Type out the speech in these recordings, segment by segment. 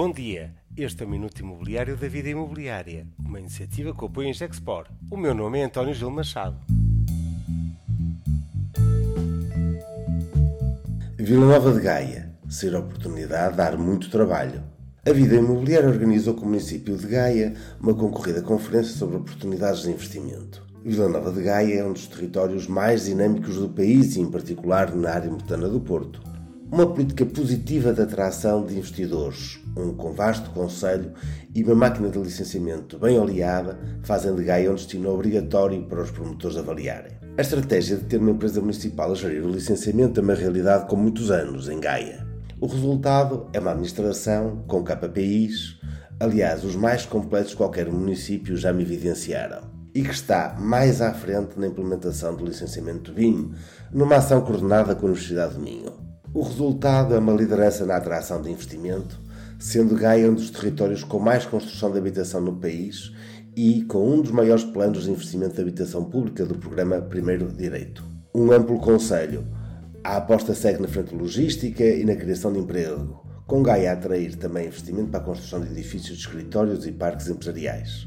Bom dia, este é o Minuto Imobiliário da Vida Imobiliária, uma iniciativa que apoia a Gexpor. O meu nome é António Gil Machado. Vila Nova de Gaia, ser oportunidade dar muito trabalho. A Vida Imobiliária organizou com o município de Gaia uma concorrida conferência sobre oportunidades de investimento. Vila Nova de Gaia é um dos territórios mais dinâmicos do país e, em particular, na área metana do Porto. Uma política positiva de atração de investidores, um com vasto conselho e uma máquina de licenciamento bem oleada fazem de Gaia um destino obrigatório para os promotores avaliarem. A estratégia de ter uma empresa municipal a gerir o licenciamento é uma realidade com muitos anos em Gaia. O resultado é uma administração com KPIs, aliás, os mais completos que qualquer município já me evidenciaram, e que está mais à frente na implementação do licenciamento BIM, numa ação coordenada com a Universidade de Minho. O resultado é uma liderança na atração de investimento, sendo Gaia um dos territórios com mais construção de habitação no país e com um dos maiores planos de investimento de habitação pública do programa Primeiro Direito. Um amplo conselho. A aposta segue na frente logística e na criação de emprego, com Gaia a atrair também investimento para a construção de edifícios de escritórios e parques empresariais.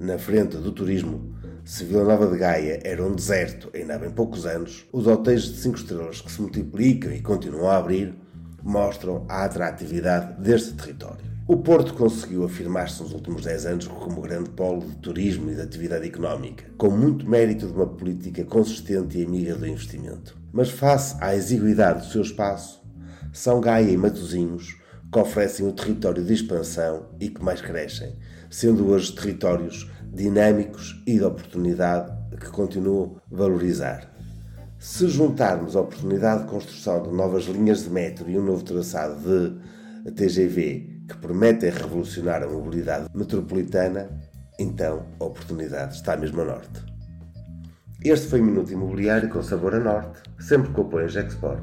Na frente do turismo, se Vila Nova de Gaia era um deserto ainda há bem poucos anos, os hotéis de 5 estrelas que se multiplicam e continuam a abrir mostram a atratividade deste território. O Porto conseguiu afirmar-se nos últimos 10 anos como grande polo de turismo e de atividade económica, com muito mérito de uma política consistente e amiga do investimento. Mas face à exiguidade do seu espaço, São Gaia e Matosinhos que oferecem o território de expansão e que mais crescem, sendo hoje territórios dinâmicos e de oportunidade que continuo a valorizar. Se juntarmos a oportunidade de construção de novas linhas de metro e um novo traçado de TGV que prometem revolucionar a mobilidade metropolitana, então a oportunidade está mesmo a norte. Este foi o Minuto Imobiliário com sabor a norte, sempre com apoio Gexport.